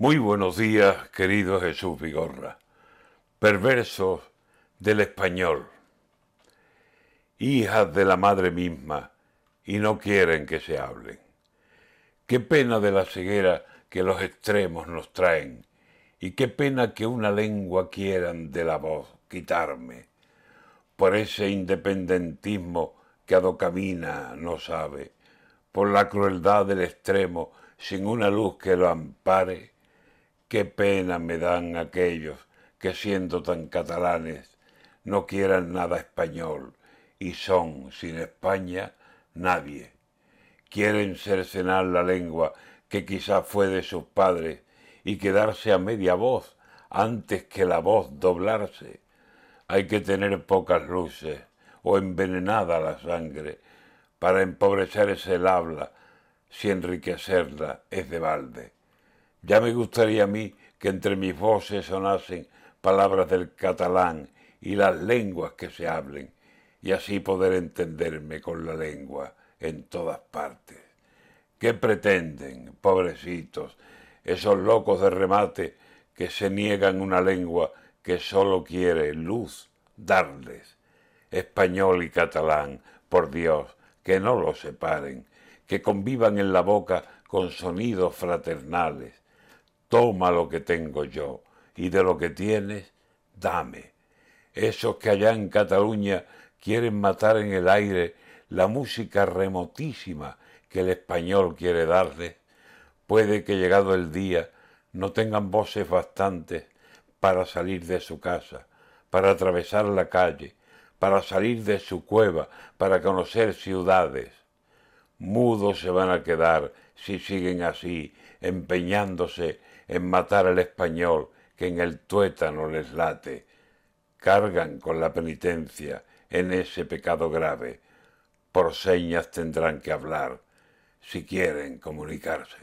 Muy buenos días, querido Jesús Vigorra. Perversos del español. Hijas de la madre misma y no quieren que se hablen. Qué pena de la ceguera que los extremos nos traen y qué pena que una lengua quieran de la voz quitarme. Por ese independentismo que a do camina no sabe, por la crueldad del extremo sin una luz que lo ampare, qué pena me dan aquellos que siendo tan catalanes no quieran nada español y son sin España nadie. Quieren cercenar la lengua que quizá fue de sus padres y quedarse a media voz antes que la voz doblarse. Hay que tener pocas luces o envenenada la sangre para empobrecerse el habla si enriquecerla es de balde. Ya me gustaría a mí que entre mis voces sonasen palabras del catalán y las lenguas que se hablen, y así poder entenderme con la lengua en todas partes. ¿Qué pretenden, pobrecitos, esos locos de remate que se niegan una lengua que sólo quiere luz darles? Español y catalán, por Dios, que no los separen, que convivan en la boca con sonidos fraternales. Toma lo que tengo yo, y de lo que tienes, dame. Esos que allá en Cataluña quieren matar en el aire la música remotísima que el español quiere darles, puede que llegado el día no tengan voces bastantes para salir de su casa, para atravesar la calle, para salir de su cueva, para conocer ciudades mudos se van a quedar si siguen así, empeñándose en matar al español que en el tuétano les late. Cargan con la penitencia en ese pecado grave. Por señas tendrán que hablar si quieren comunicarse.